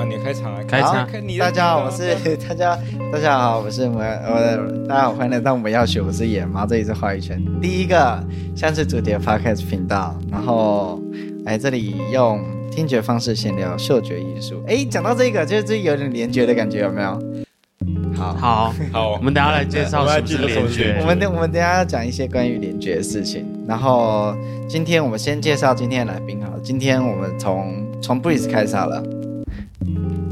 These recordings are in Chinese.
啊，你开场啊，开场。大家好，我是 大家，大家好，我是我我大家好，欢迎来到我们要学，我是野猫，这里是话语权第一个像是主题的 podcast 频道，然后来这里用听觉方式闲聊嗅觉艺术。哎，讲到这个，就是这有点联觉的感觉，有没有？好好 好，我们等下来介绍什么是联觉。我们等我们等下要讲一些关于联觉的事情。然后今天我们先介绍今天的来宾好了，今天我们从从 Breeze 开始好了。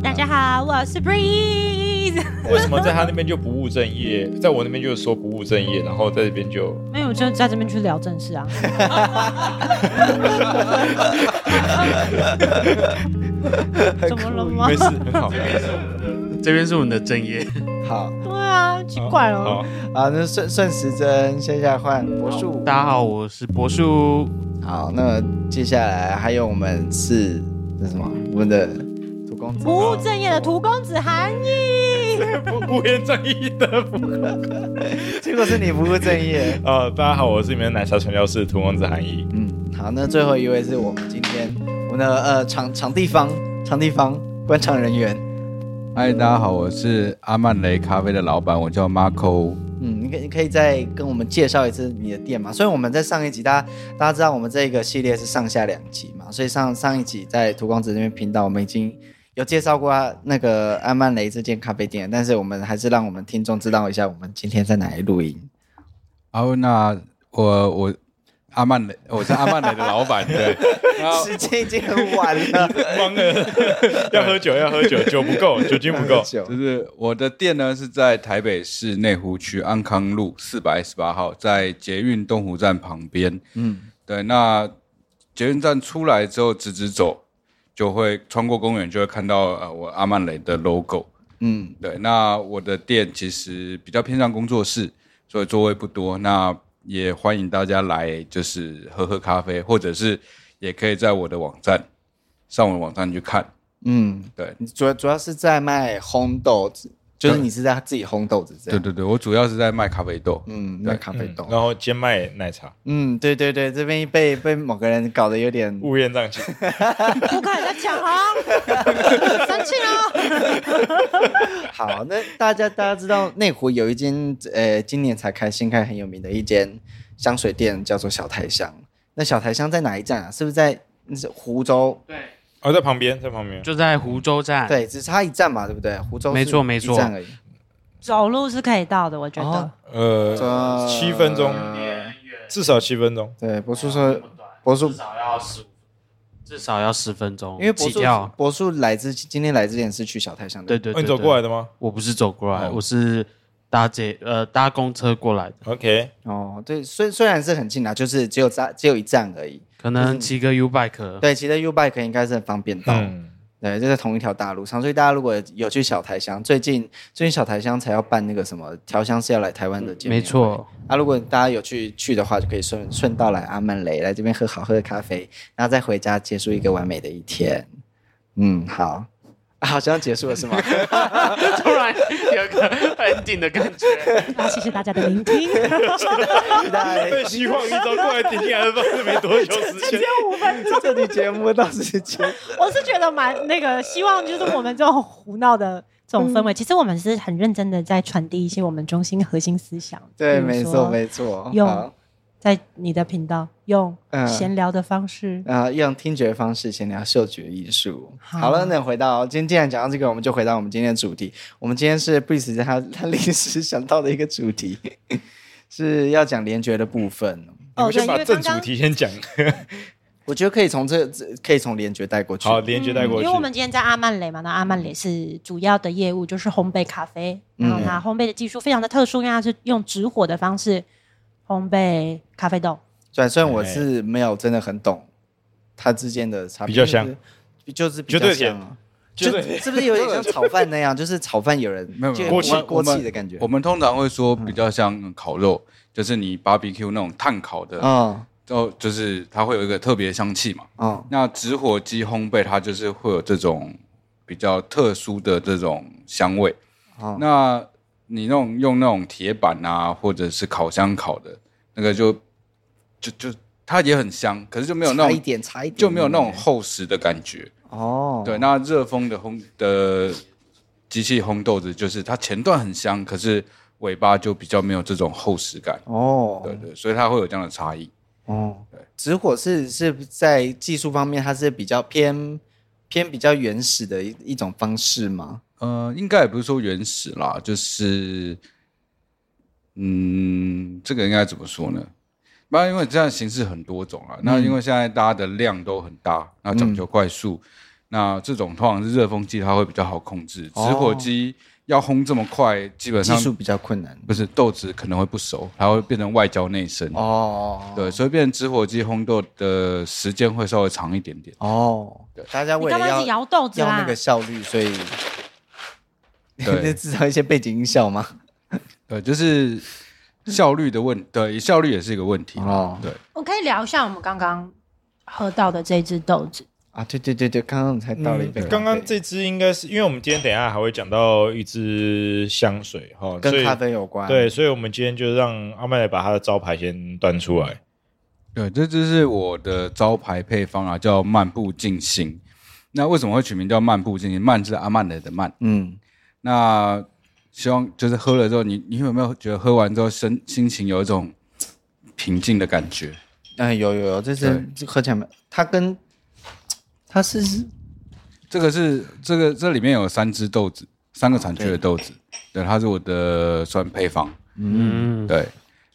大家好，我是 Breeze。为什么在他那边就不务正业，在我那边就说不务正业，然后在这边就没有，就在这边去聊正事啊。怎么了吗？没事，很好。这边是我们的正业。好。对啊，奇怪哦。好啊，那顺顺时针，接下来换柏树。大家好，我是博树。好，那接下来还有我们是那什么，我们的。不务正业的土公子韩义，不不务正业的不，结果是你不务正业啊、呃！大家好，我是你们的奶茶传教士土公子韩义。嗯，好，那最后一位是我们今天我们的呃场场地方场地方观场人员。嗨，大家好，我是阿曼雷咖啡的老板，我叫 Marco。嗯，你可你可以再跟我们介绍一次你的店嘛？所以我们在上一集，大家大家知道我们这个系列是上下两集嘛，所以上上一集在涂公子那边频道，我们已经。有介绍过那个阿曼雷这间咖啡店，但是我们还是让我们听众知道一下，我们今天在哪里录音。哦，那我我阿曼雷，我是阿曼雷的老板，对。时间已经很晚了，慌了，要喝酒，要喝酒，酒不够，酒精不够。就是我的店呢是在台北市内湖区安康路四百一十八号，在捷运东湖站旁边。嗯，对。那捷运站出来之后，直直走。就会穿过公园，就会看到呃我阿曼雷的 logo。嗯，对。那我的店其实比较偏向工作室，所以座位不多。那也欢迎大家来，就是喝喝咖啡，或者是也可以在我的网站上我的网站去看。嗯，对。主要主要是在卖烘豆子。就是你是在自己烘豆子这样？对对对，我主要是在卖咖啡豆，嗯，卖咖啡豆，然后兼卖奶茶。嗯，对对对，这边被被某个人搞得有点乌烟瘴气。不可以再抢啊！生气了。好，那大家大家知道内湖有一间呃今年才开新开很有名的一间香水店，叫做小台香。那小台香在哪一站啊？是不是在是湖州？对。哦，在旁边，在旁边，就在湖州站。对，只差一站嘛，对不对？湖州没错，没错，一站而已。走路是可以到的，我觉得。哦、呃，七分钟，至少七分钟。对，柏树说，柏树至少要十，至少要十分钟。因为柏树，柏树来之今天来之前是去小台香的。对对，对，对，哦、你走过来的吗？我不是走过来，哦、我是。搭捷呃搭公车过来的，OK 哦，对，虽虽然是很近啊，就是只有站只有一站而已，可能骑个 U bike，对，骑个 U bike 应该是很方便到，嗯、对，就在同一条大路上，所以大家如果有去小台乡，最近最近小台乡才要办那个什么调香是要来台湾的见面会，没错，啊，如果大家有去去的话，就可以顺顺道来阿曼雷来这边喝好喝的咖啡，然后再回家结束一个完美的一天，嗯，好。啊、好像结束了是吗？突然有个 ending 的感觉。那，谢谢大家的聆听。被希望一周过来听，还是不知道没多久时间。只有五分钟。这期节目到时间。我是觉得蛮那个，希望就是我们这种胡闹的这种氛围，其实我们是很认真的在传递一些我们中心核心思想。对，没错，没错。用。在你的频道用闲聊的方式啊、用听觉方式闲聊嗅觉艺术。好，好了，那回到今天，既然讲到这个，我们就回到我们今天的主题。我们今天是 Breeze 他他临时想到的一个主题，是要讲联觉的部分。我们先把正主题先讲。我觉得可以从这可以从联觉带过去。好，联觉带过去、嗯。因为我们今天在阿曼雷嘛，那阿曼雷是主要的业务就是烘焙咖啡，然后它烘焙的技术非常的特殊，因为它是用直火的方式。烘焙咖啡豆，虽然虽然我是没有真的很懂它之间的差别，比较香，就是比较香啊，就是不是有点像炒饭那样？就是炒饭有人没有锅气锅气的感觉。我们通常会说比较像烤肉，就是你 barbecue 那种炭烤的，嗯，就就是它会有一个特别香气嘛，嗯，那直火机烘焙它就是会有这种比较特殊的这种香味，那。你那种用那种铁板啊，或者是烤箱烤的那个就，就就就它也很香，可是就没有那种差一点，差一点就没有那种厚实的感觉。哦，对，那热风的烘的机器烘豆子，就是它前段很香，可是尾巴就比较没有这种厚实感。哦，对对，所以它会有这样的差异。哦，对，直火是是在技术方面，它是比较偏偏比较原始的一一种方式吗？呃，应该也不是说原始啦，就是，嗯，这个应该怎么说呢？那因为这样形式很多种啊，嗯、那因为现在大家的量都很大，那讲究快速，嗯、那这种通常是热风机，它会比较好控制。直火机要烘这么快，基本上技术比较困难。不是豆子可能会不熟，它会变成外焦内生。哦，对，所以变成直火机烘豆的时间会稍微长一点点。哦，对，大家为了要摇豆子要那个效率，所以 对制造一些背景音效吗？对，就是。效率的问，对，效率也是一个问题哦。对，我可以聊一下我们刚刚喝到的这支豆子啊，对对对对，刚刚才倒了一杯。刚刚这支应该是因为我们今天等一下还会讲到一支香水哈，跟咖啡有关。对，所以我们今天就让阿麦来把他的招牌先端出来。对，这支是我的招牌配方啊，叫漫步静心。那为什么会取名叫漫步静心？漫是阿曼的的漫。嗯，那。希望就是喝了之后，你你有没有觉得喝完之后身心情有一种平静的感觉？哎，有有有，这是对喝起来没？它跟它是这个是这个这里面有三只豆子，三个产区的豆子，对，对，它是我的酸配方。嗯，对，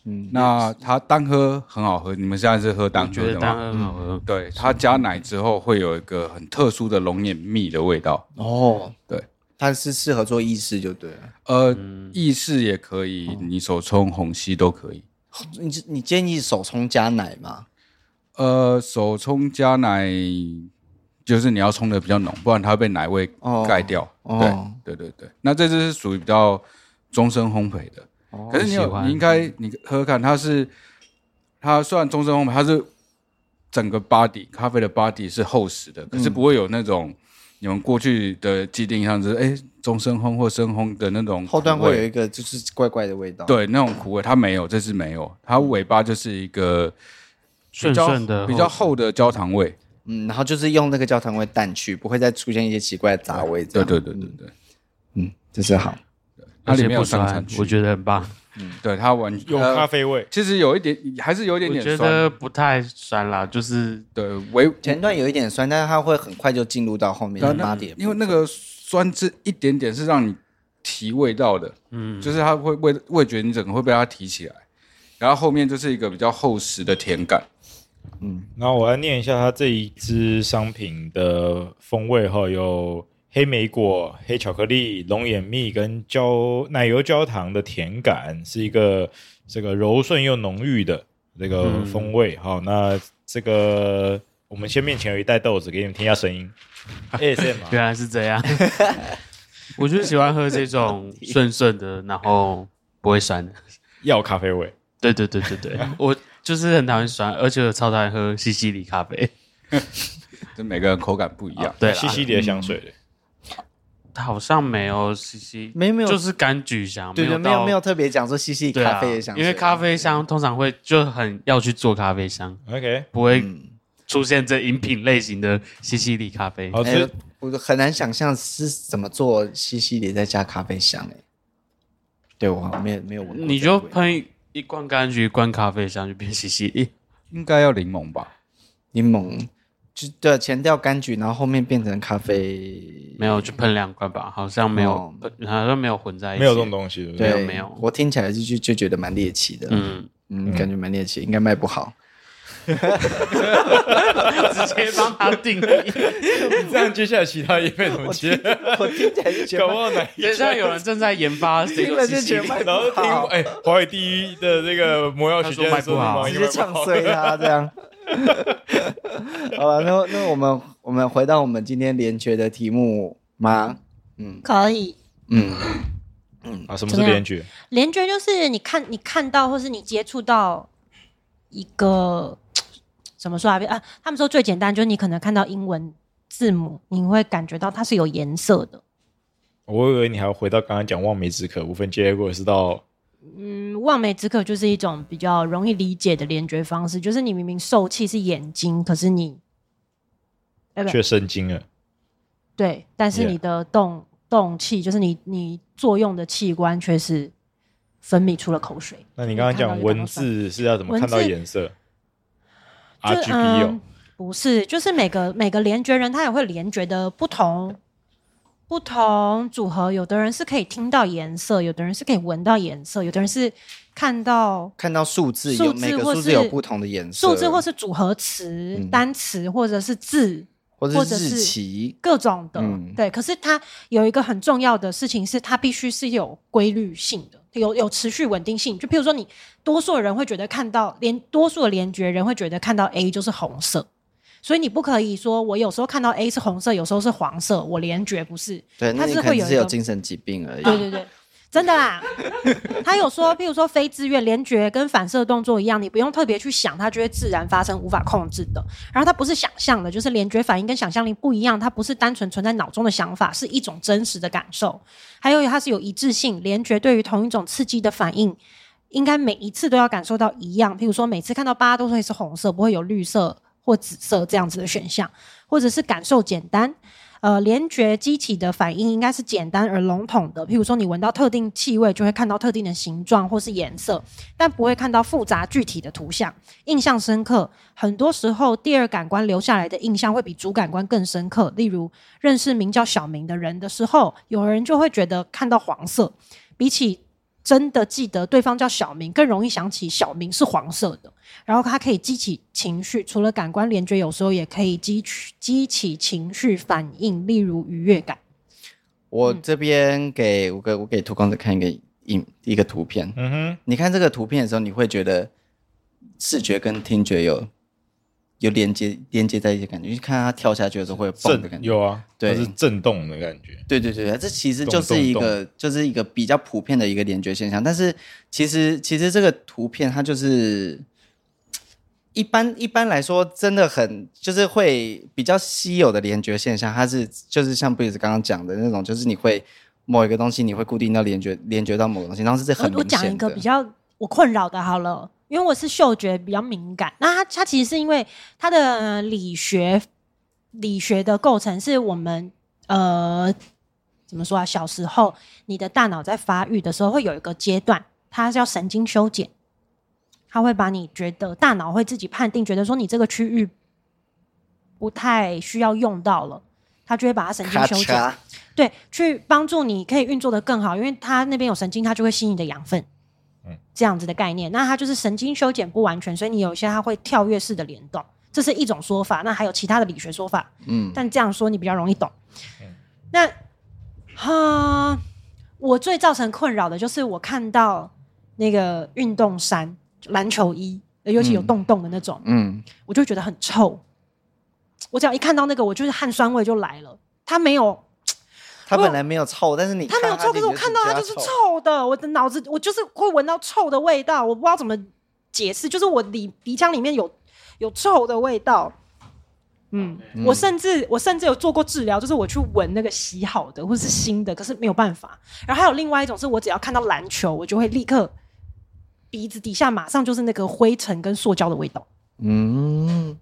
嗯，那它单喝很好喝，你们现在是喝单喝的吗？单喝很好喝。嗯、对，它加奶之后会有一个很特殊的龙眼蜜的味道。哦，对。它是适合做意式就对了，呃，意式也可以，你手冲、虹吸都可以。你你建议手冲加奶吗？呃，手冲加奶就是你要冲的比较浓，不然它会被奶味盖掉。对对对对，那这只是属于比较终身烘焙的。可是你有你应该你喝喝看，它是它虽然终身烘焙，它是整个 body 咖啡的 body 是厚实的，可是不会有那种。你们过去的既定印象就是，哎，中深烘或深烘的那种后段会有一个就是怪怪的味道，对，那种苦味它没有，这是没有，它尾巴就是一个顺顺的比较厚的焦糖味，嗯，然后就是用那个焦糖味淡去，不会再出现一些奇怪的杂味，对对对对对，嗯，这是好，它里面有上产区，我觉得很棒。嗯，对，它完有咖啡味，其实有一点，还是有一点点酸，我觉得不太酸啦，就是对，微前段有一点酸，但是它会很快就进入到后面的八点，因为那个酸这一点点是让你提味道的，嗯，就是它会味味觉你整个会被它提起来，然后后面就是一个比较厚实的甜感，嗯，然后我来念一下它这一支商品的风味哈，有。黑莓果、黑巧克力、龙眼蜜跟焦奶油焦糖的甜感，是一个这个柔顺又浓郁的这个风味。好、嗯，那这个我们先面前有一袋豆子，给你们听一下声音。嘛，原来是这样。我就喜欢喝这种 顺顺的，然后不会酸的要咖啡味。对对对对对，我就是很讨厌酸，而且我超讨厌喝西西里咖啡。这每个人口感不一样。对，西西里的香水。嗯好像没有西西，没没有，就是柑橘香，对对，没有没有特别讲说西西咖啡的香，因为咖啡香通常会就很要去做咖啡香，OK，不会出现这饮品类型的西西里咖啡。哎，我很难想象是怎么做西西里再加咖啡香哎，对我没有没有闻，你就喷一罐柑橘，一罐咖啡香就变西西。里，应该要柠檬吧？柠檬。就对，前调柑橘，然后后面变成咖啡，没有，就喷两罐吧，好像没有，哦、好像没有混在一起，没有这种东西，对，对没有。我听起来就就就觉得蛮猎奇的，嗯嗯，感觉蛮猎奇，应该卖不好。直接帮他定 这样接下来其他业配怎么接？我听起来就觉得，等下有人正在研发 这个机器，然后听哎，华为第一的这个魔药曲线说不好，直接唱衰他这样。好了，那那我们我们回到我们今天联觉的题目吗？嗯，可以。嗯嗯啊，什么是连觉？连觉就是你看你看到或是你接触到一个怎么说啊？啊，他们说最简单就是你可能看到英文字母，你会感觉到它是有颜色的。我以为你还要回到刚刚讲望梅止渴无分结果是到。嗯，望梅止渴就是一种比较容易理解的联觉方式，就是你明明受气是眼睛，可是你，却生津了。对，但是你的动.动气就是你你作用的器官却是分泌出了口水。那你刚刚讲文字是要怎么看到颜色？RGB 哦、嗯，不是，就是每个每个联觉人他也会联觉的不同不同组合，有的人是可以听到颜色，有的人是可以闻到颜色，有的人是看到看到数字，数字有每个数字有不同的颜色，数字或是组合词、嗯、单词或者是字。或者是日期各种的，嗯、对。可是它有一个很重要的事情是，它必须是有规律性的，有有持续稳定性。就譬如说，你多数人会觉得看到连多数的联觉人会觉得看到 A 就是红色，所以你不可以说我有时候看到 A 是红色，有时候是黄色，我联觉不是。对，它是会有是有精神疾病而已。对对对。真的啦，他有说，譬如说非自愿联觉跟反射动作一样，你不用特别去想，它就会自然发生，无法控制的。然后它不是想象的，就是联觉反应跟想象力不一样，它不是单纯存在脑中的想法，是一种真实的感受。还有它是有一致性，联觉对于同一种刺激的反应，应该每一次都要感受到一样。譬如说每次看到八都会是红色，不会有绿色或紫色这样子的选项，或者是感受简单。呃，联觉机体的反应应该是简单而笼统的，譬如说你闻到特定气味，就会看到特定的形状或是颜色，但不会看到复杂具体的图像。印象深刻，很多时候第二感官留下来的印象会比主感官更深刻。例如，认识名叫小明的人的时候，有人就会觉得看到黄色，比起真的记得对方叫小明，更容易想起小明是黄色的。然后它可以激起情绪，除了感官联觉，有时候也可以激起激起情绪反应，例如愉悦感。我这边给我给我给涂公子看一个影一个图片，嗯哼，你看这个图片的时候，你会觉得视觉跟听觉有有连接连接在一起感觉，你看它跳下去的时候会有震的感觉，有啊，对，是震动的感觉，对对对，这其实就是一个动动动就是一个比较普遍的一个联觉现象，但是其实其实这个图片它就是。一般一般来说，真的很就是会比较稀有的联觉现象，它是就是像贝子刚刚讲的那种，就是你会某一个东西你会固定到联觉联觉到某个东西，然后是这很明显的。我讲一个比较我困扰的，好了，因为我是嗅觉比较敏感，那它它其实是因为它的理学理学的构成是我们呃怎么说啊？小时候你的大脑在发育的时候会有一个阶段，它叫神经修剪。它会把你觉得大脑会自己判定，觉得说你这个区域不太需要用到了，他就会把它神经修剪，对，去帮助你可以运作的更好，因为它那边有神经，它就会吸你的养分，嗯，这样子的概念。那它就是神经修剪不完全，所以你有一些它会跳跃式的联动，这是一种说法。那还有其他的理学说法，嗯，但这样说你比较容易懂。嗯、那哈，我最造成困扰的就是我看到那个运动衫。篮球衣，尤其有洞洞的那种，嗯，我就觉得很臭。我只要一看到那个，我就是汗酸味就来了。它没有，它本来没有臭，但是你它没有臭，可是我看到它就是臭的。我的脑子，我就是会闻到臭的味道，我不知道怎么解释，就是我鼻鼻腔里面有有臭的味道。嗯，嗯我甚至我甚至有做过治疗，就是我去闻那个洗好的或者是新的，可是没有办法。然后还有另外一种是，我只要看到篮球，我就会立刻。鼻子底下马上就是那个灰尘跟塑胶的味道。嗯，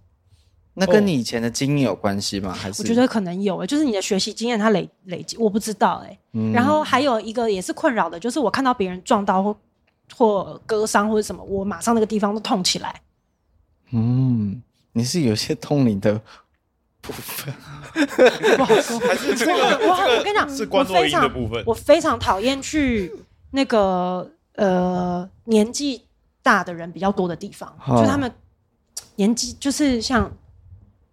那跟你以前的经验有关系吗？还是我觉得可能有、欸，就是你的学习经验它累累积，我不知道诶、欸。嗯、然后还有一个也是困扰的，就是我看到别人撞到或或割伤或者什么，我马上那个地方都痛起来。嗯，你是有些通灵的部分，不好说。还是这个？我我跟你讲，是关洛音的部分。我非常讨厌去那个。呃，年纪大的人比较多的地方，哦、就他们年纪就是像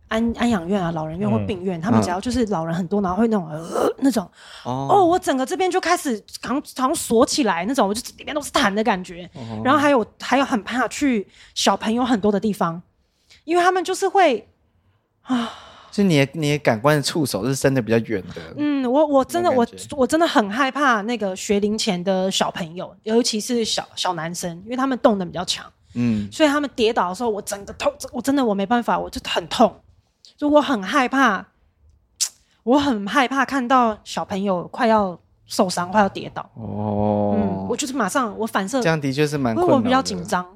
安安养院啊、老人院或病院，嗯、他们只要就是老人很多，然后会那种呃那种哦，哦，我整个这边就开始好像好像锁起来那种，我就里面都是痰的感觉。哦、然后还有还有很怕去小朋友很多的地方，因为他们就是会啊。就你的你的感官的触手是伸的比较远的。嗯，我我真的我我真的很害怕那个学龄前的小朋友，尤其是小小男生，因为他们动能比较强。嗯，所以他们跌倒的时候，我整个痛，我真的我没办法，我就很痛，就我很害怕，我很害怕看到小朋友快要受伤，快要跌倒。哦，嗯，我就是马上我反射，这样的确是蛮，因为我比较紧张，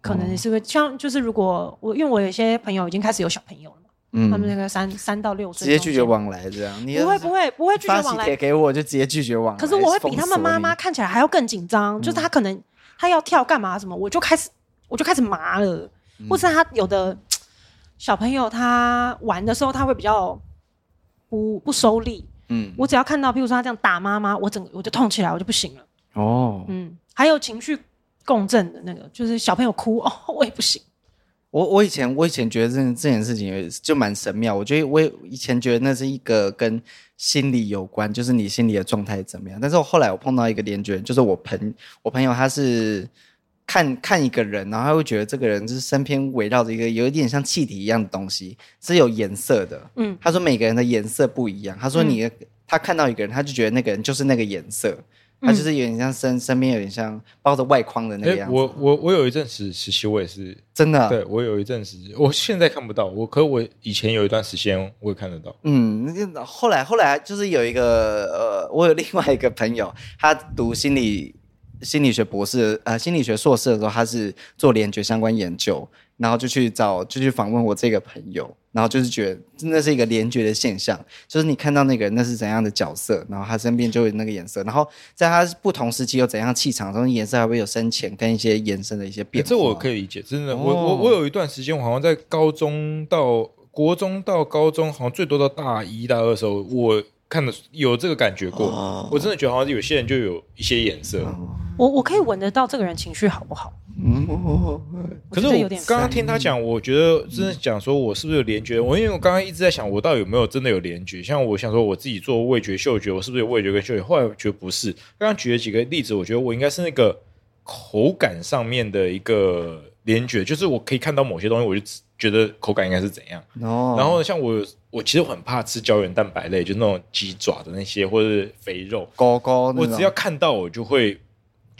可能是会像就是如果我因为我有些朋友已经开始有小朋友了。嗯。他们那个三三到六岁直接拒绝往往来，这样你不会不会不会拒绝往来。给我就直接拒绝往来。可是我会比他们妈妈看起来还要更紧张，就是他可能他要跳干嘛什么，我就开始我就开始麻了，或是他有的小朋友他玩的时候他会比较不不收力，嗯，我只要看到，譬如说他这样打妈妈，我整个我就痛起来，我就不行了。哦，嗯，还有情绪共振的那个，就是小朋友哭哦，我也不行。我我以前我以前觉得这这件事情也就蛮神妙，我觉得我以前觉得那是一个跟心理有关，就是你心理的状态怎么样。但是我后来我碰到一个连觉，就是我朋我朋友他是看看一个人，然后他会觉得这个人就是身边围绕着一个有一点像气体一样的东西，是有颜色的。嗯，他说每个人的颜色不一样。他说你、他看到一个人，他就觉得那个人就是那个颜色。他就是有点像身身边有点像包着外框的那个样子。我我我有一阵时实习，我也是真的。对我有一阵时，我现在看不到我，可我以前有一段时间我也看得到。嗯，后来后来就是有一个呃，我有另外一个朋友，他读心理心理学博士呃心理学硕士的时候，他是做联觉相关研究，然后就去找就去访问我这个朋友。然后就是觉得真的是一个联觉的现象，就是你看到那个人那是怎样的角色，然后他身边就有那个颜色，然后在他不同时期有怎样气场，这种颜色还会有深浅跟一些延伸的一些变化。这我可以理解，真的，哦、我我我有一段时间，我好像在高中到国中到高中，好像最多到大一大二的时候，我看得有这个感觉过。哦、我真的觉得好像有些人就有一些颜色。哦、我我可以闻得到这个人情绪好不好？嗯，可是我刚刚听他讲，我觉得真的讲说，我是不是有联觉？我因为我刚刚一直在想，我到底有没有真的有联觉？像我想说，我自己做味觉、嗅觉，我是不是有味觉跟嗅觉？后来我觉得不是。刚刚举了几个例子，我觉得我应该是那个口感上面的一个联觉，就是我可以看到某些东西，我就觉得口感应该是怎样。哦。然后像我，我其实我很怕吃胶原蛋白类，就那种鸡爪的那些或者是肥肉，高高，我只要看到我就会。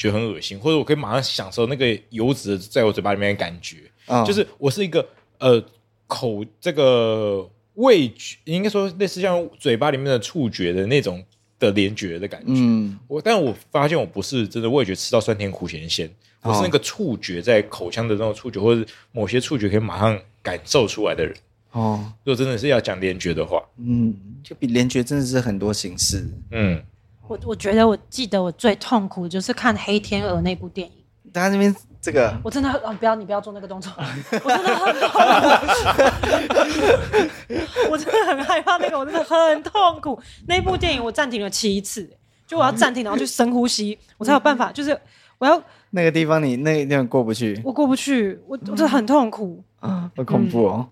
觉得很恶心，或者我可以马上享受那个油脂在我嘴巴里面的感觉，嗯、就是我是一个呃口这个味觉，应该说类似像嘴巴里面的触觉的那种的联觉的感觉。嗯，我但我发现我不是真的味觉吃到酸甜苦咸鲜，我是那个触觉在口腔的那种触觉，或者某些触觉可以马上感受出来的人。哦，如果真的是要讲联觉的话，嗯，就比联觉真的是很多形式。嗯。我我觉得我记得我最痛苦就是看《黑天鹅》那部电影。大家那边这个，我真的很、哦、不要你不要做那个动作，我真的很痛苦，我真的很害怕那个，我真的很痛苦。那部电影我暂停了七次，就我要暂停，然后去深呼吸，我才有办法。就是我要那个地方你，你那个地方过不去，我过不去，我我真的很痛苦啊，好恐怖哦。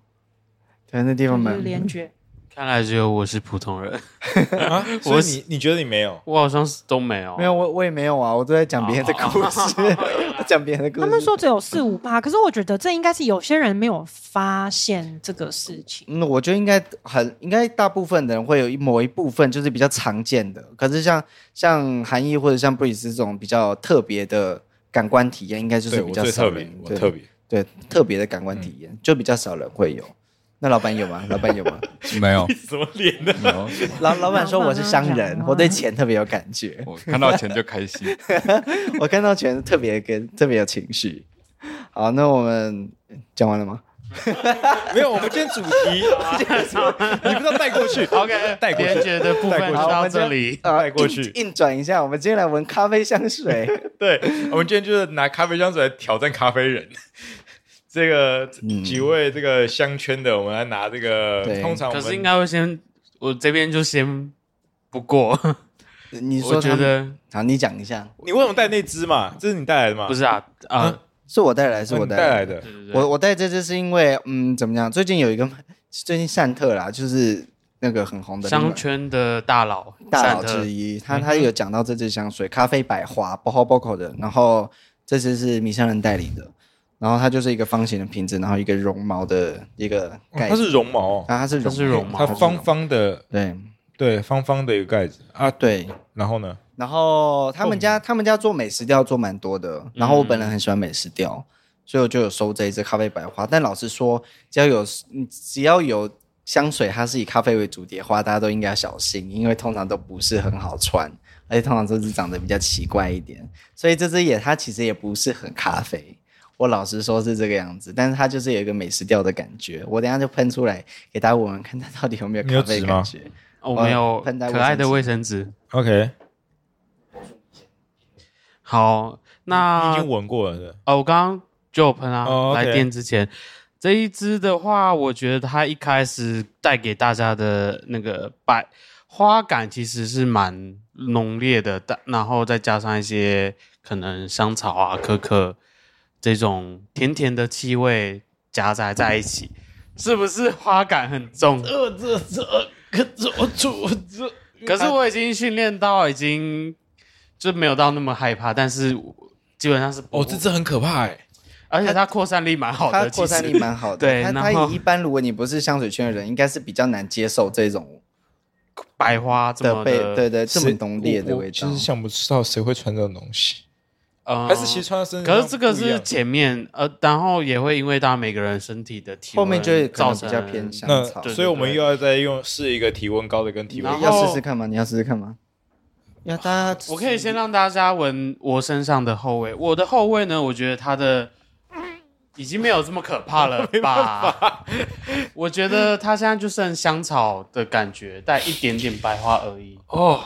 对，那地方蛮联觉。看来只有我是普通人 啊！所以你你觉得你没有？我好像是都没有，没有我我也没有啊！我都在讲别人的故事，讲别人的故事。他们说只有四五趴，可是我觉得这应该是有些人没有发现这个事情。嗯，我觉得应该很应该大部分的人会有一某一部分就是比较常见的，可是像像韩义或者像布里斯这种比较特别的感官体验，应该就是比较少人。我，特别对特别的感官体验，就比较少人会有。那老板有吗？老板有吗？没有。什么。老老板说我是商人，我对钱特别有感觉。我看到钱就开心。我看到钱特别跟特别有情绪。好，那我们讲完了吗？没有，我们今天主题，你不知道带过去。OK，带过去。联觉的部分到这里，带过去。硬转一下，我们今天来闻咖啡香水。对，我们今天就是拿咖啡香水来挑战咖啡人。这个几位这个香圈的，我们来拿这个。通常可是应该会先，我这边就先不过。你说觉得好，你讲一下，你为什么带那只嘛？这是你带来的吗？不是啊，啊，是我带来，是我带来的。我我带这支是因为，嗯，怎么讲？最近有一个，最近善特啦，就是那个很红的商圈的大佬，大佬之一，他他有讲到这支香水，咖啡百花，Boho Boho 的，然后这支是米香人代理的。然后它就是一个方形的瓶子，然后一个绒毛的一个盖子，它是绒毛啊，它是它是绒毛，它方方的，对对，方方的一个盖子啊，对。然后呢？然后他们家他们家做美食调做蛮多的，然后我本人很喜欢美食调，所以我就有收这一支咖啡白花。但老实说，只要有只要有香水，它是以咖啡为主题的话，大家都应该要小心，因为通常都不是很好穿，而且通常都是长得比较奇怪一点。所以这支也它其实也不是很咖啡。我老实说是这个样子，但是它就是有一个美食调的感觉。我等一下就喷出来给大家闻闻看，它到底有没有咖啡感觉？我没有可爱的卫生纸。OK，好，那已经闻过了的。哦，我刚刚就有喷啊。Oh. 来电之前，这一支的话，我觉得它一开始带给大家的那个百花感其实是蛮浓烈的，但然后再加上一些可能香草啊、可可这种甜甜的气味夹杂在一起，是不是花感很重？这这这。可是我做这，可是我已经训练到已经就没有到那么害怕，但是基本上是哦，这这很可怕哎，而且它扩散力蛮好的，它扩散力蛮好的。对，它它一般如果你不是香水圈的人，应该是比较难接受这种百花这么的对对这么浓烈的味道。就是想不知道谁会穿这种东西。呃，还是其实穿在身上。可是这个是前面，呃，然后也会因为大家每个人身体的体温，后面就会造成比较偏香草。那所以我们又要再用试一个体温高的跟体温低。要试试看吗？你要试试看吗？要大家，我可以先让大家闻我身上的后味。我的后味呢，我觉得它的已经没有这么可怕了吧？我觉得它现在就剩香草的感觉，带一点点白花而已。哦。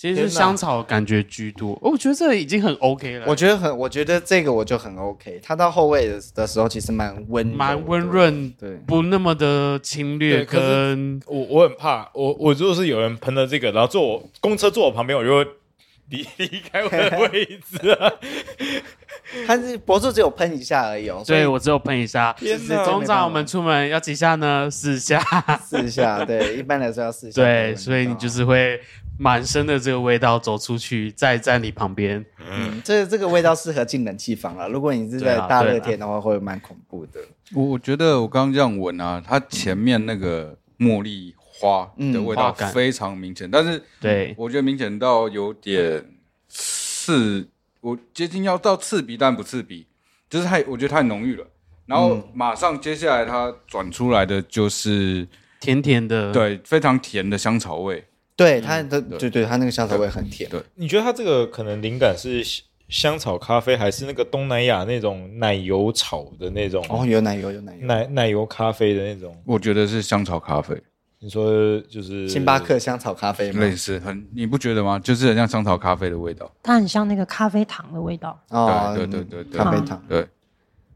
其实是香草感觉居多，我觉得这已经很 OK 了。我觉得很，我觉得这个我就很 OK。它到后味的的时候，其实蛮温，蛮温润，对，不那么的侵略。跟我我很怕，我我如果是有人喷了这个，然后坐我公车坐我旁边，我就会离离开我的位置啊。它是博主只有喷一下而已哦。对，我只有喷一下。通常我们出门要几下呢？四下，四下。对，一般来说要四下。对，所以你就是会。满身的这个味道走出去，再在你旁边，嗯，这这个味道适合进冷气房了。如果你是在大热天的话，会蛮恐怖的。我我觉得我刚刚这样闻啊，它前面那个茉莉花的味道非常明显，但是对我觉得明显到有点刺，我接近要到刺鼻，但不刺鼻，就是太我觉得太浓郁了。然后马上接下来它转出来的就是甜甜的，对，非常甜的香草味。对它的，对对，它那个香草味很甜。对，你觉得它这个可能灵感是香草咖啡，还是那个东南亚那种奶油炒的那种？哦，有奶油，有奶油，奶奶油咖啡的那种。我觉得是香草咖啡。你说就是星巴克香草咖啡吗？类似，很你不觉得吗？就是很像香草咖啡的味道。它很像那个咖啡糖的味道。哦，对对对对，咖啡糖。对。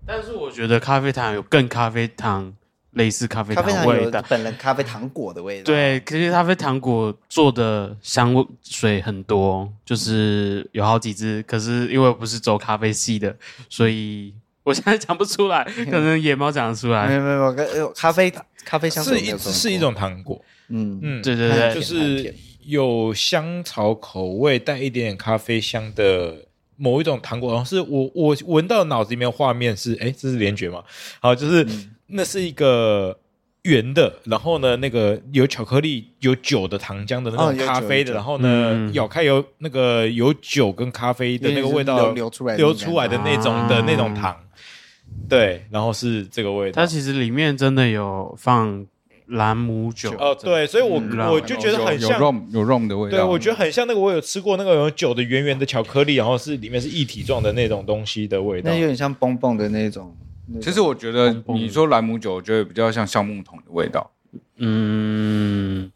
但是我觉得咖啡糖有更咖啡糖。类似咖啡糖味道，本人咖啡糖果的味道。对，可是咖啡糖果做的香水很多，就是有好几支。可是因为我不是走咖啡系的，所以我现在讲不出来。可能野猫讲得出来。没有没有，咖啡咖啡香水是一是一种糖果。嗯嗯，对对对，就是有香草口味，带一点点咖啡香的某一种糖果。然后是我我闻到脑子里面画面是，哎，这是联觉吗？好，就是。那是一个圆的，然后呢，那个有巧克力、有酒的糖浆的那种咖啡的，哦、然后呢，嗯、咬开有那个有酒跟咖啡的那个味道流出来、流出来的那种的那种糖，对，然后是这个味道。它其实里面真的有放兰姆酒哦，对，所以我、嗯、我就觉得很像有 rum 有 rum 的味道。对，我觉得很像那个我有吃过那个有酒的圆圆的巧克力，然后是里面是一体状的那种东西的味道，那有点像蹦蹦的那种。其实我觉得，你说兰姆酒，我觉得比较像橡木桶的味道。嗯，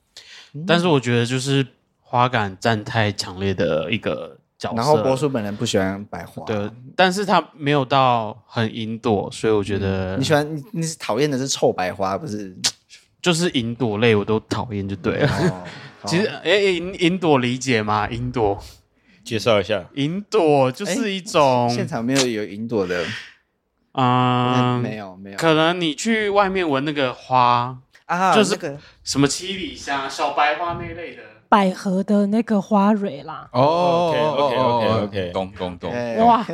但是我觉得就是花感占太强烈的一个角色。然后波叔本人不喜欢白花，对，但是他没有到很银朵，所以我觉得、嗯、你喜欢你你是讨厌的是臭白花，不是？就是银朵类我都讨厌就对了。哦、其实哎，银银朵理解吗？银朵介绍一下，银朵就是一种现场没有有银朵的。啊，没有没有，可能你去外面闻那个花啊，就是什么七里香、小白花那类的，百合的那个花蕊啦。哦，OK OK OK OK，懂懂懂。哇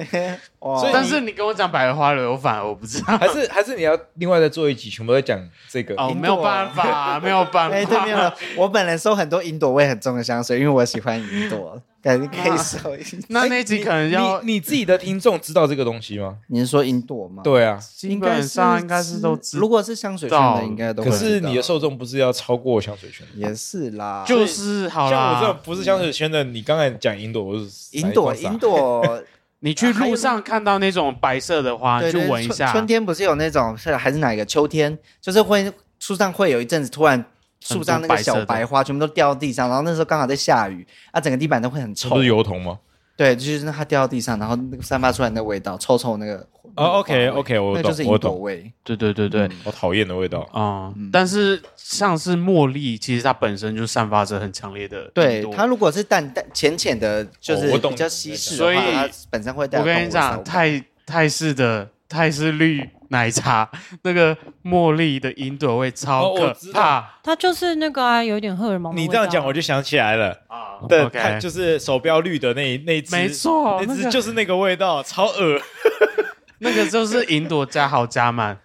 哇！但是你跟我讲百合花蕊，我反而我不知道，还是还是你要另外再做一集，全部都讲这个？哦，没有办法，没有办法。哎，对面了，我本人收很多银朵味很重的香水，因为我喜欢银朵。可以收一下。那那集可能要你自己的听众知道这个东西吗？你是说银朵吗？对啊，基本上应该是都知。如果是香水圈的，应该都。可是你的受众不是要超过香水圈？也是啦，就是好啦。像我这不是香水圈的，你刚才讲银朵，我是银朵，银朵。你去路上看到那种白色的花，你去闻一下。春天不是有那种是还是哪一个？秋天就是会树上会有一阵子突然树上那个小白花全部都掉到地上，然后那时候刚好在下雨，啊，整个地板都会很臭。不是油桐吗？对，就是它掉到地上，然后那个散发出来的味道，臭臭那个。哦，OK，OK，我懂，那就是我懂。味。对对对对，我讨厌的味道啊。但是像是茉莉，其实它本身就散发着很强烈的。对，它如果是淡淡浅浅的，就是比较稀释，所以它本身会带。我跟你讲，泰泰式的泰式绿奶茶那个茉莉的云朵味超可怕。它就是那个啊，有点荷尔蒙。你这样讲，我就想起来了啊。对，就是手标绿的那那只，没错，那只就是那个味道，超恶。那个就是云朵加好加满，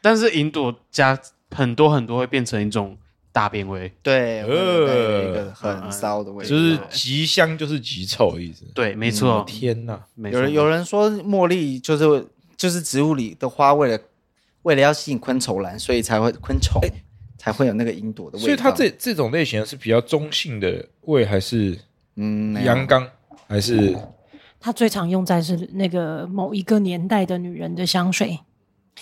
但是云朵加很多很多会变成一种大便味，对，呃，一个很骚的味道，就是极香就是极臭的意思。对，没错。天哪，有人有人说茉莉就是就是植物里的花，为了为了要吸引昆虫来，所以才会昆虫才会有那个云朵的味道。所以它这这种类型是比较中性的味，还是嗯阳刚，还是？它最常用在是那个某一个年代的女人的香水，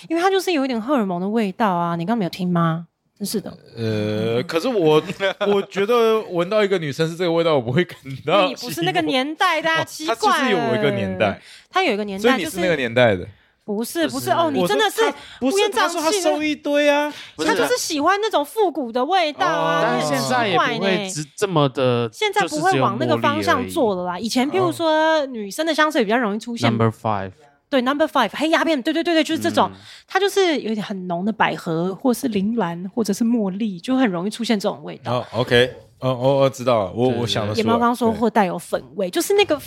因为它就是有一点荷尔蒙的味道啊！你刚刚没有听吗？真是的。呃，可是我我觉得闻到一个女生是这个味道，我不会感 到。你不是那个年代的，奇怪。它就是有一个年代，它有一个年代，所以你是那个年代的。不是不是。哦，你真的是乌烟瘴气，他收一堆啊，他就是喜欢那种复古的味道啊。但是现在也不会这么的，现在不会往那个方向做了啦。以前，譬如说女生的香水比较容易出现 Number Five，对 Number Five 黑鸦片，对对对对，就是这种，它就是有点很浓的百合，或是铃兰，或者是茉莉，就很容易出现这种味道。OK，哦哦，哦知道了，我我想的是，野猫刚刚说会带有粉味，就是那个。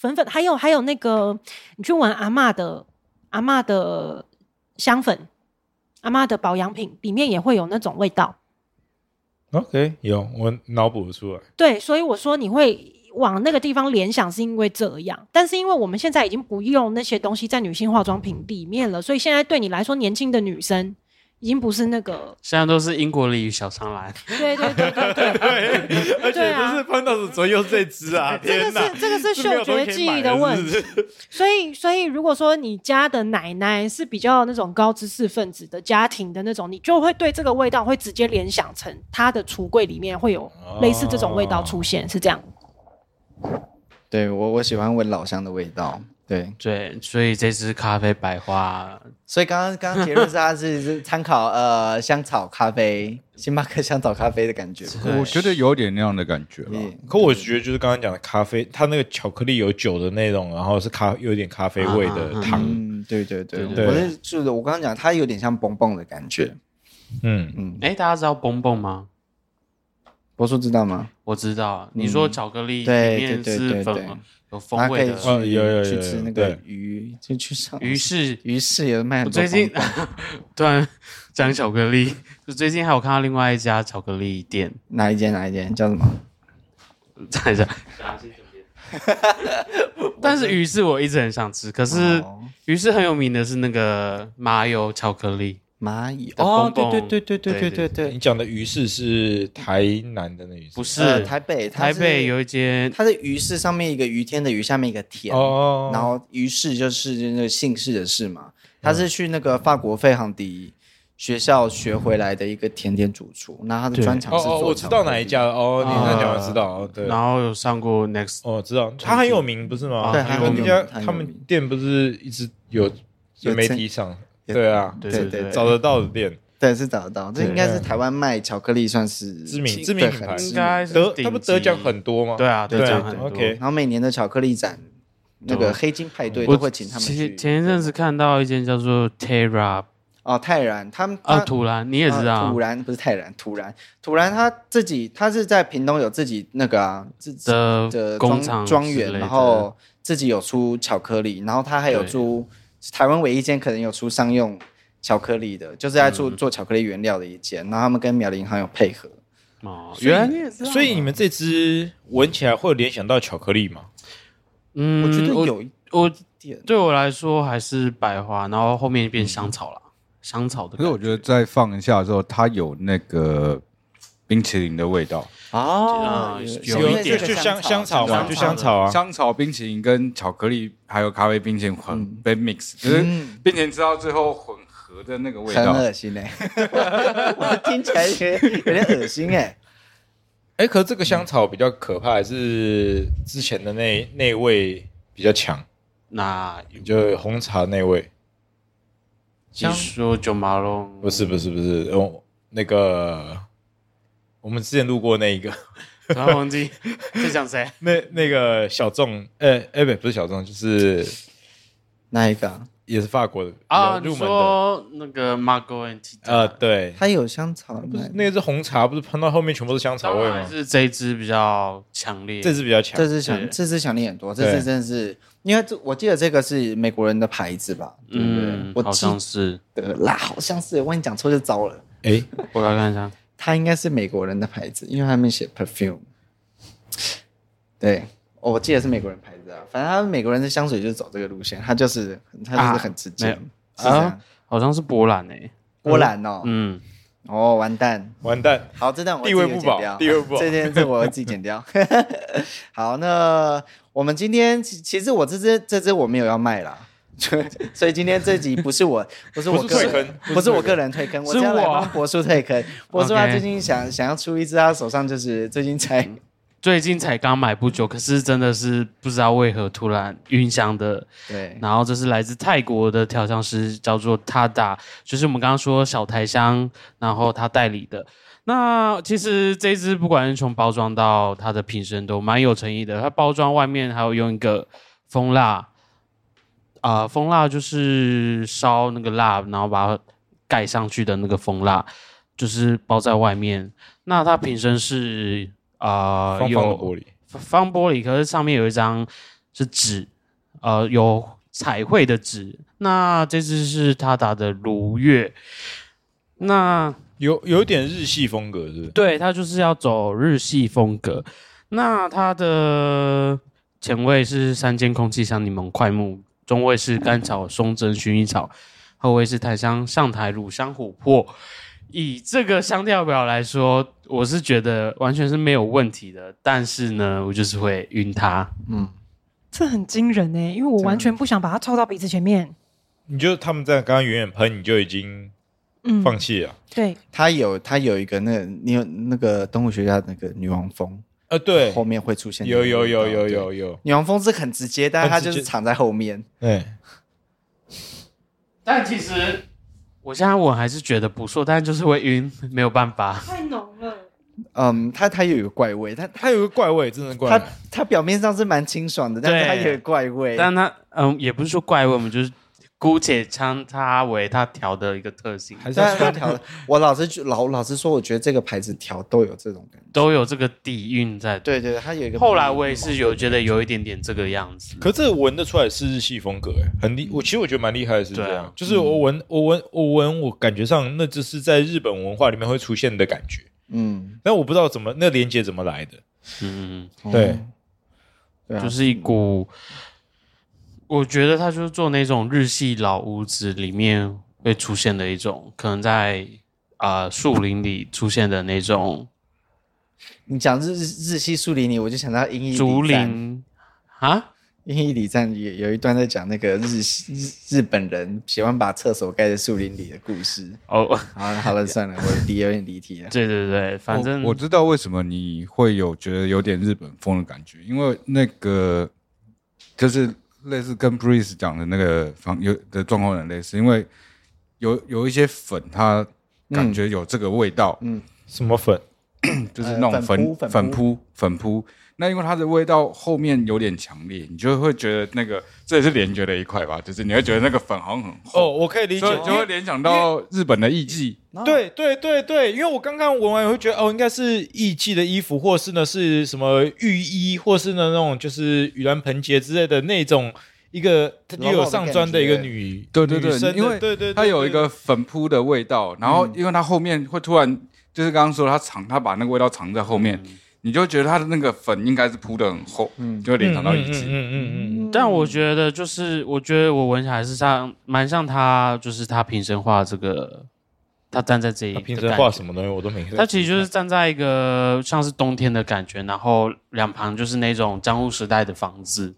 粉粉，还有还有那个，你去闻阿嬷的阿嬷的香粉，阿嬷的保养品里面也会有那种味道。OK，有我脑补出来。对，所以我说你会往那个地方联想，是因为这样。但是因为我们现在已经不用那些东西在女性化妆品里面了，所以现在对你来说，年轻的女生。已经不是那个，现在都是英国鲤鱼小苍兰。对对对对对，而且不是潘导师左右这只啊，这个是这个是嗅觉记忆的问题。所以所以如果说你家的奶奶是比较那种高知识分子的家庭的那种，你就会对这个味道会直接联想成她的橱柜里面会有类似这种味道出现，是这样。对我我喜欢闻老香的味道。对。对，所以这支咖啡白花，所以刚刚刚刚结论是它是是参考呃香草咖啡，星巴克香草咖啡的感觉，我觉得有点那样的感觉。可我觉得就是刚刚讲的咖啡，它那个巧克力有酒的那种，然后是咖有点咖啡味的糖。嗯，对对对，我是就是我刚刚讲它有点像蹦蹦的感觉。嗯。嗯，哎，大家知道蹦蹦吗？博叔知道吗？我知道，你说巧克力里面是粉。有风味的，有有有去吃那个鱼，就去上鱼市，鱼市有卖很多。我最近 突然讲巧克力，就最近还有看到另外一家巧克力店，哪一间？哪一间？叫什么？猜一下。但是鱼市我一直很想吃，可是鱼市很有名的是那个麻油巧克力。蚂蚁哦，对对对对对对对对，你讲的鱼市是台南的那鱼市，不是台北，台北有一间，它的鱼市上面一个于天的鱼，下面一个田，哦，然后鱼市就是那个姓氏的氏嘛，他是去那个法国费航迪学校学回来的一个甜点主厨，那他的专长是做，我知道哪一家哦，你那讲我知道，对，然后有上过 Next，哦，知道，他很有名不是吗？对，他们家他们店不是一直有有媒体上。对啊，对对对，找得到的店，对是找得到。这应该是台湾卖巧克力算是知名知名品牌，应该得他不得奖很多吗？对啊，得奖很多。OK，然后每年的巧克力展，那个黑金派对都会请他们去。前一阵子看到一间叫做 Terra，哦泰然，他们啊土然你也知道，土然不是泰然，土然土然他自己他是在屏东有自己那个啊自己的工厂庄园，然后自己有出巧克力，然后他还有出。台湾唯一一间可能有出商用巧克力的，就是在做做巧克力原料的一间，然后他们跟苗栗银行有配合。哦，原来。所以你们这支闻起来会联想到巧克力吗？嗯，我觉得有我对我来说还是百花，然后后面变香草了，香草的。可是我觉得再放一下之后，它有那个冰淇淋的味道哦，有一点就香香草嘛，就香草啊，香草冰淇淋跟巧克力还有咖啡冰淇淋混被 mix，就是冰淇淋吃到最后混合的那个味道，很恶心哎，我听起来有点恶心哎。哎，可是这个香草比较可怕，还是之前的那那味比较强？那就红茶那味。你说九马龙？不是不是不是，哦，那个我们之前录过那一个，突然忘记在讲谁？那那个小众，哎哎不不是小众，就是那一个？也是法国的啊，入门的。那个 Margot and 呃，对，它有香草，不是那个是红茶，不是喷到后面全部是香草味吗？是这一支比较强烈，这支比较强，这支强，这支强烈很多，这支真的是，因为这我记得这个是美国人的牌子吧？嗯，我好像是。的啦，好像是，万一讲错就糟了。哎，我来看一下，它应该是美国人的牌子，因为他们写 perfume，对。我记得是美国人牌子啊，反正他们美国人的香水就是走这个路线，它就是它就是很直接啊，好像是波兰诶，波兰哦，嗯，哦，完蛋，完蛋，好，这段我地位不保，地位不保，这件这我要自己剪掉。好，那我们今天其实我这支这支我没有要卖啦，所以今天这集不是我不是我个人不是我个人退坑，我是要来帮柏树退坑。柏树他最近想想要出一支，他手上就是最近才。最近才刚买不久，可是真的是不知道为何突然晕香的。对，然后这是来自泰国的调香师，叫做 Tada，就是我们刚刚说小台香，然后他代理的。那其实这支不管是从包装到它的瓶身都蛮有诚意的。它包装外面还有用一个蜂蜡，啊、呃，蜂蜡就是烧那个蜡，然后把它盖上去的那个蜂蜡，就是包在外面。那它瓶身是。啊，有玻璃，方玻璃，可是上面有一张是纸，呃，有彩绘的纸。那这只是他打的如月，那有有点日系风格，是不是？对，它就是要走日系风格。那它的前卫是三间空气香柠檬快木，中味是甘草松针薰衣草，后味是檀香上台乳香琥珀。以这个香调表来说，我是觉得完全是没有问题的。但是呢，我就是会晕它。嗯，这很惊人呢，因为我完全不想把它凑到鼻子前面。你就他们在刚刚远远喷，你就已经放弃了。嗯、对，它有它有一个那个你有那个动物学家那个女王蜂，呃，对，后面会出现有有有有有有女王蜂是很直接，但是它就是藏在后面。对，但其实。我现在我还是觉得不错，但就是会晕，没有办法。太浓了。嗯，它它有一个怪味，它它有个怪味，真的怪味。它它表面上是蛮清爽的，但是它有个怪味。但它嗯，也不是说怪味，我们就是。姑且称它为它调的一个特性，还是它调的。我老实老老实说，我觉得这个牌子调都有这种感觉，都有这个底蕴在。对对，它有一个。后来我也是有觉得有一点点这个样子。可这个闻得出来是日系风格，哎，很厉。我其实我觉得蛮厉害的，是这样。啊、就是我闻我闻我闻我感觉上，那就是在日本文化里面会出现的感觉。嗯，但我不知道怎么那连接怎么来的。嗯，对，对啊、就是一股。我觉得他就是做那种日系老屋子里面会出现的一种，可能在啊、呃、树林里出现的那种。你讲日日系树林里，我就想到《阴翳竹林》啊，《阴翳礼赞》有有一段在讲那个日系日本人喜欢把厕所盖在树林里的故事。哦，好了好了，算了，我的有点离题了。对对对，反正我，我知道为什么你会有觉得有点日本风的感觉，因为那个就是。类似跟 Breeze 讲的那个方有的状况很类似，因为有有一些粉，它感觉有这个味道。嗯，什么粉？就是那种粉粉扑粉扑。那因为它的味道后面有点强烈，你就会觉得那个这也是联觉的一块吧，就是你会觉得那个粉好像很厚。哦，我可以理解，就会联想到日本的艺伎。对对对对，因为我刚刚闻完也会觉得哦，应该是艺伎的衣服，或是呢是什么浴衣，或是呢那种就是盂兰盆节之类的那种一个又有上妆的一个女，对对对，因为对对它有一个粉扑的味道，然后因为它后面会突然就是刚刚说它藏，它把那个味道藏在后面。你就觉得它的那个粉应该是铺的很厚，嗯，就会联想到艺伎，嗯嗯嗯嗯。但我觉得就是，我觉得我闻起来是像蛮像他，就是他平生画这个他站在这一，平时画什么东西我都没看。他其实就是站在一个像是冬天的感觉，然后两旁就是那种江户时代的房子，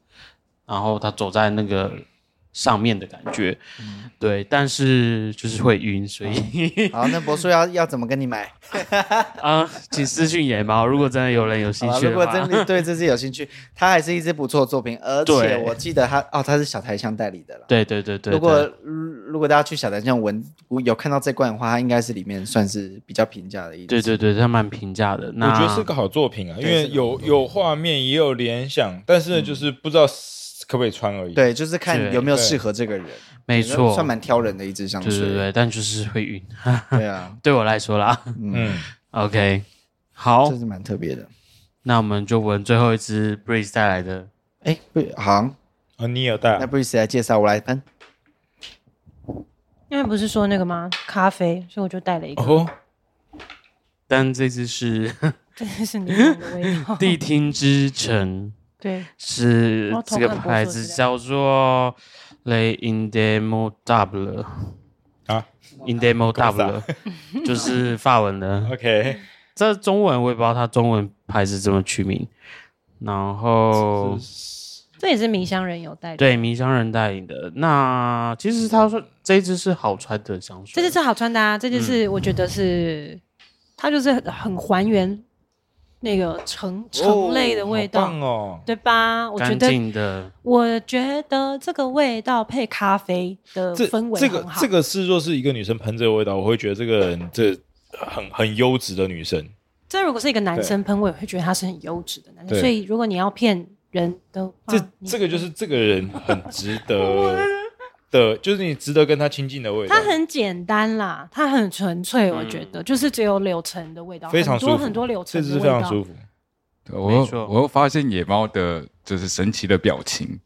然后他走在那个。上面的感觉，嗯、对，但是就是会晕，所以好，那博叔要要怎么跟你买？啊，请私信野猫，如果真的有人有兴趣，如果真的对这支有兴趣，它还是一支不错的作品，而且我记得它哦，它是小台箱代理的了。对对对对，如果如果大家去小台箱闻，有看到这罐的话，它应该是里面算是比较平价的一支。对对对，它蛮平价的。那我觉得是个好作品啊，因为有有画面，也有联想，但是就是不知道。可不可以穿而已？对，就是看有没有适合这个人。没错，算蛮挑人的一支香水。对对对，但就是会晕。对啊，对我来说啦。嗯，OK，好，这是蛮特别的。那我们就闻最后一支 Breeze 带来的。哎，不，好，啊，你有带。那 Breeze 来介绍，我来喷。因为不是说那个吗？咖啡，所以我就带了一个。哦。但这支是，这是你的味道。谛听之城。对，是这个牌子叫做 Le Indemodable 啊，Indemodable 就是法文的。OK，这中文我也不知道它中文牌子怎么取名。然后这也是迷香人有代理，对，迷香人带领的。那其实他说这一支是好穿的香水，这支是好穿的啊，这支是我觉得是、嗯、它就是很还原。那个橙橙类的味道，哦哦、对吧？我觉得，我觉得这个味道配咖啡的氛围这，这个这个是若是一个女生喷这个味道，我会觉得这个人这很很优质的女生。这如果是一个男生喷，我也会觉得他是很优质的男生。所以如果你要骗人的话，这这个就是这个人很值得。的，就是你值得跟他亲近的味道。它很简单啦，它很纯粹，我觉得、嗯、就是只有柳橙的味道，非常舒服，很多很多柳橙的味道，这是非常舒服。我又我又发现野猫的就是神奇的表情，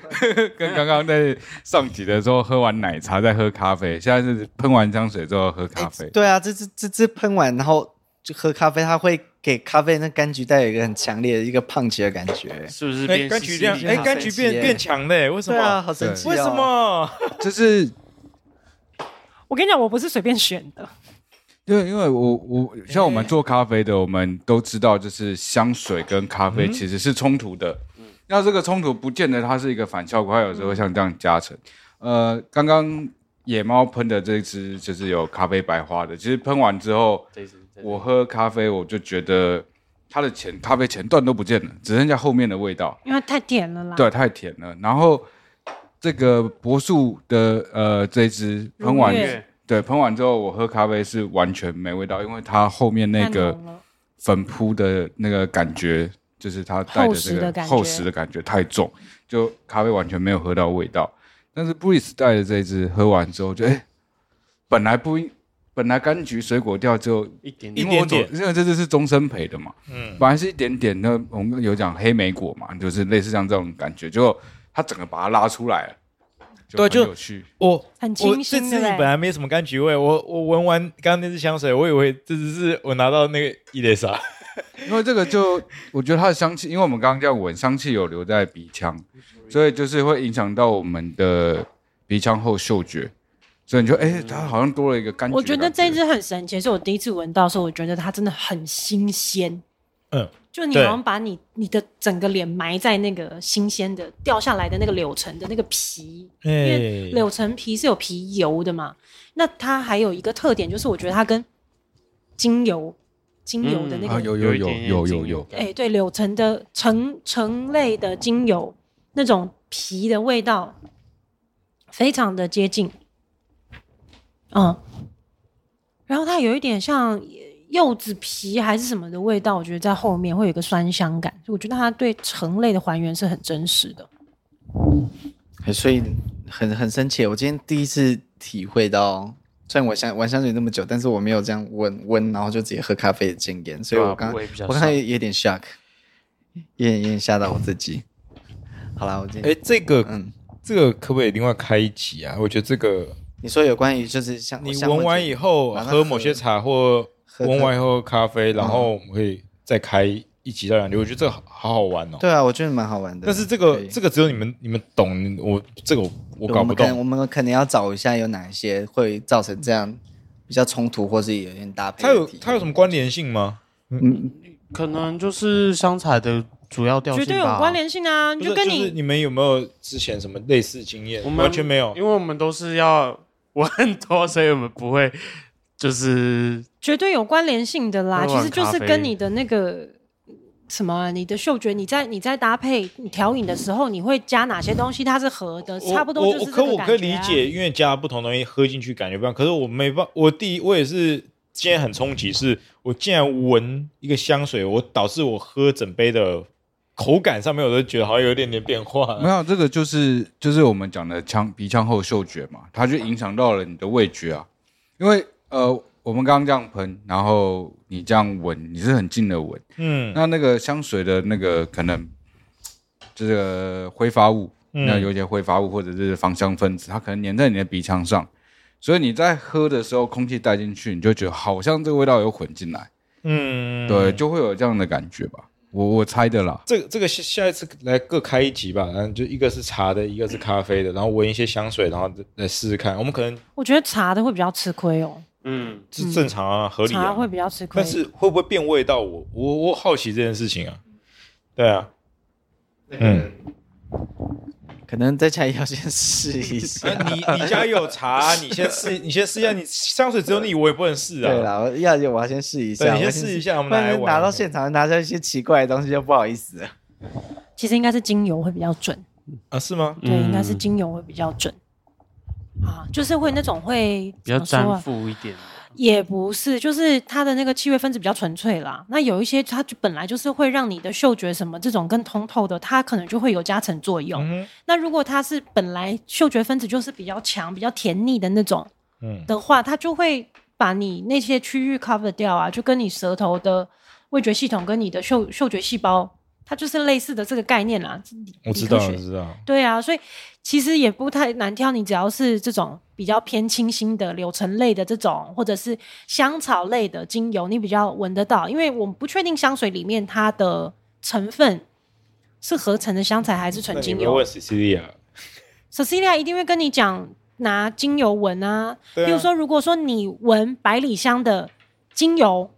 跟刚刚在上集的时候喝完奶茶再喝咖啡，现在是喷完香水之后喝咖啡。欸、对啊，这这这这喷完然后就喝咖啡，它会。给咖啡那柑橘带有一个很强烈的一个胖起的感觉，是不是变柑橘变？哎，柑橘变变强嘞？为什么？对啊，好神奇！为什么？就是我跟你讲，我不是随便选的。对，因为我我像我们做咖啡的，我们都知道，就是香水跟咖啡其实是冲突的。嗯，那这个冲突不见得它是一个反效果，它有时候像这样加成。呃，刚刚野猫喷的这支就是有咖啡白花的，其实喷完之后。我喝咖啡，我就觉得它的前咖啡前段都不见了，只剩下后面的味道，因为太甜了啦。对，太甜了。然后这个柏树的呃这支喷完，对，喷完之后我喝咖啡是完全没味道，因为它后面那个粉扑的那个感觉，就是它带的这个厚实的感觉太重，就咖啡完全没有喝到味道。但是 Breeze 带的这支喝完之后就，就哎，本来不应。本来柑橘水果调就一点点，因为这支是终身陪的嘛，嗯，本来是一点点，那我们有讲黑莓果嘛，就是类似像这种感觉，就它整个把它拉出来了，对，就有趣。我很清新，这支本来没什么柑橘味，我我闻完刚刚那支香水，我以为这只是我拿到那个伊蕾莎，因为这个就我觉得它的香气，因为我们刚刚这样闻，香气有留在鼻腔，所以就是会影响到我们的鼻腔后嗅觉。所以你就哎、欸，它好像多了一个柑橘。我觉得这支很神奇，是我第一次闻到的时候，我觉得它真的很新鲜。嗯，就你好像把你你的整个脸埋在那个新鲜的掉下来的那个柳橙的那个皮，因为柳橙皮是有皮油的嘛。那它还有一个特点，就是我觉得它跟精油、精油的那个有有有有有有，哎，对，柳橙的橙橙类的精油那种皮的味道，非常的接近。嗯，然后它有一点像柚子皮还是什么的味道，我觉得在后面会有一个酸香感，我觉得它对橙类的还原是很真实的。所以很很生气，我今天第一次体会到，虽然我香玩香水那么久，但是我没有这样闻闻，然后就直接喝咖啡的经验，所以我刚我刚才有点 shock，有点有点吓到我自己。好了，我今天哎，这个嗯，这个可不可以另外开一集啊？我觉得这个。你说有关于就是像你闻完以后喝某些茶或闻完以后咖啡，然后我们可以再开一集到两集，我觉得这个好好玩哦。对啊，我觉得蛮好玩的。但是这个这个只有你们你们懂，我这个我搞不懂。我们可能要找一下有哪一些会造成这样比较冲突，或是有点搭配。它有它有什么关联性吗？嗯，可能就是香材的主要调性。绝对有关联性啊！就跟你、就是、你们有没有之前什么类似经验？我们完全没有，因为我们都是要闻很多，所以我们不会就是绝对有关联性的啦。其实就是跟你的那个。什么？你的嗅觉，你在你在搭配你调饮的时候，你会加哪些东西？它是合的，差不多就是这个感觉啊。可我可以理解，因为加不同东西喝进去感觉不一样。可是我没办法，我第一我也是今天很冲击，是我竟然闻一个香水，我导致我喝整杯的口感上面我都觉得好像有一点点变化。没有，这个就是就是我们讲的腔鼻腔后嗅觉嘛，它就影响到了你的味觉啊。因为呃。我们刚刚这样喷，然后你这样闻，你是很近的闻，嗯，那那个香水的那个可能这个挥发物，嗯、那有些挥发物或者是芳香分子，它可能粘在你的鼻腔上，所以你在喝的时候，空气带进去，你就觉得好像这个味道有混进来，嗯，对，就会有这样的感觉吧，我我猜的啦。这个这个下下一次来各开一集吧，然后就一个是茶的，一个是咖啡的，然后闻一些香水，然后来试试看。我们可能我觉得茶的会比较吃亏哦。嗯，是正常啊，嗯、合理啊。茶会比较吃亏，但是会不会变味道？我我我好奇这件事情啊。对啊，嗯，可能在家要先试一下。你你家有茶，你先试，你先试一下。你香水只有你，我也不能试啊。对啦，我要我要先试一下。你先试一下，我们来拿到现场拿出一些奇怪的东西就不好意思了。其实应该是精油会比较准啊？是吗？对，应该是精油会比较准。啊，就是会那种会比较粘附一点，也不是，就是它的那个气味分子比较纯粹啦。那有一些它就本来就是会让你的嗅觉什么这种更通透的，它可能就会有加成作用。嗯、那如果它是本来嗅觉分子就是比较强、比较甜腻的那种，嗯，的话，它就会把你那些区域 cover 掉啊，就跟你舌头的味觉系统跟你的嗅嗅觉细胞。它就是类似的这个概念啦，我知道，我知道。对啊，所以其实也不太难挑，你只要是这种比较偏清新的柳橙类的这种，或者是香草类的精油，你比较闻得到。因为我们不确定香水里面它的成分是合成的香材还是纯精油。问 Cecilia，Cecilia 一定会跟你讲拿精油闻啊。比如说，如果说你闻百里香的精油，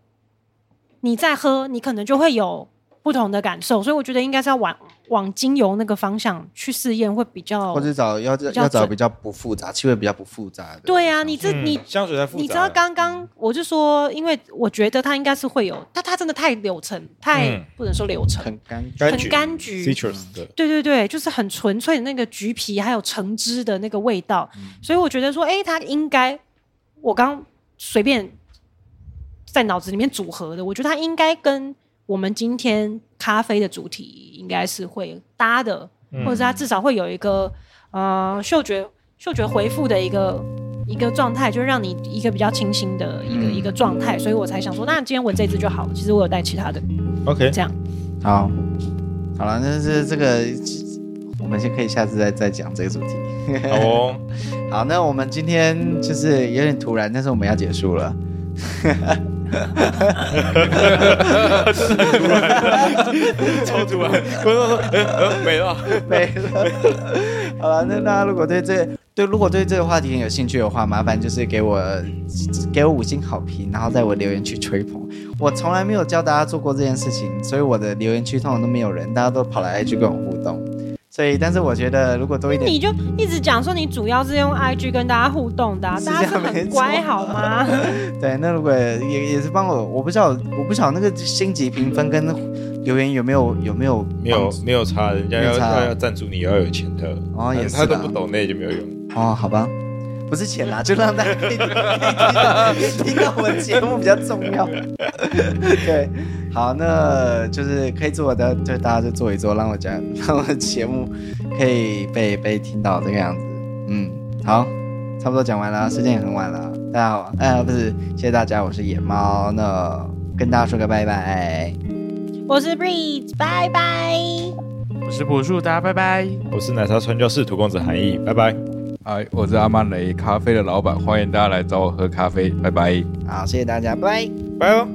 你再喝，你可能就会有。不同的感受，所以我觉得应该是要往往精油那个方向去试验，会比较，或者找要要找比较不复杂、气味比较不复杂的。对啊，你这、嗯、你香水才复杂。你知道刚刚我就说，因为我觉得它应该是会有，但它真的太流程，太、嗯、不能说流程，很柑很柑橘，对对对，就是很纯粹的那个橘皮还有橙汁的那个味道，嗯、所以我觉得说，哎、欸，它应该我刚随便在脑子里面组合的，我觉得它应该跟。我们今天咖啡的主题应该是会搭的，嗯、或者是它至少会有一个呃嗅觉嗅觉回复的一个一个状态，就让你一个比较清新的一个、嗯、一个状态，所以我才想说，那今天闻这支就好了。其实我有带其他的，OK，这样好，好了，那这这个我们先可以下次再再讲这个主题。好哦，好，那我们今天就是有点突然，但是我们要结束了。哈哈哈！超突然，观众说：“，没了，没了。”好了，那大家如果对这对如果对这个话题很有兴趣的话，麻烦就是给我给我五星好评，然后在我留言区吹捧。我从来没有教大家做过这件事情，所以我的留言区通常都没有人，大家都跑来去跟我互动。所以，但是我觉得如果多一点，你就一直讲说你主要是用 IG 跟大家互动的、啊，大家是很乖好吗？对，那如果也也是帮我，我不知道，我不晓得那个星级评分跟留言有没有有没有没有没有差，人家要要要赞助你要有钱的哦，也是他都不懂那就没有用。哦，好吧。不是钱啦，就让大家可以听到我们节目比较重要。对，好，那就是可以做的，就大家就做一做，让我讲，让我的节目可以被被听到这个样子。嗯，好，差不多讲完了，时间也很晚了。大家好，哎、呃，不是，谢谢大家，我是野猫，那跟大家说个拜拜。我是 Breeze，拜拜。我是柏树，大家拜拜。我是奶茶传教士土公子韩毅，拜拜。嗨，我是阿曼雷咖啡的老板，欢迎大家来找我喝咖啡，拜拜。好，谢谢大家，拜拜，拜哦。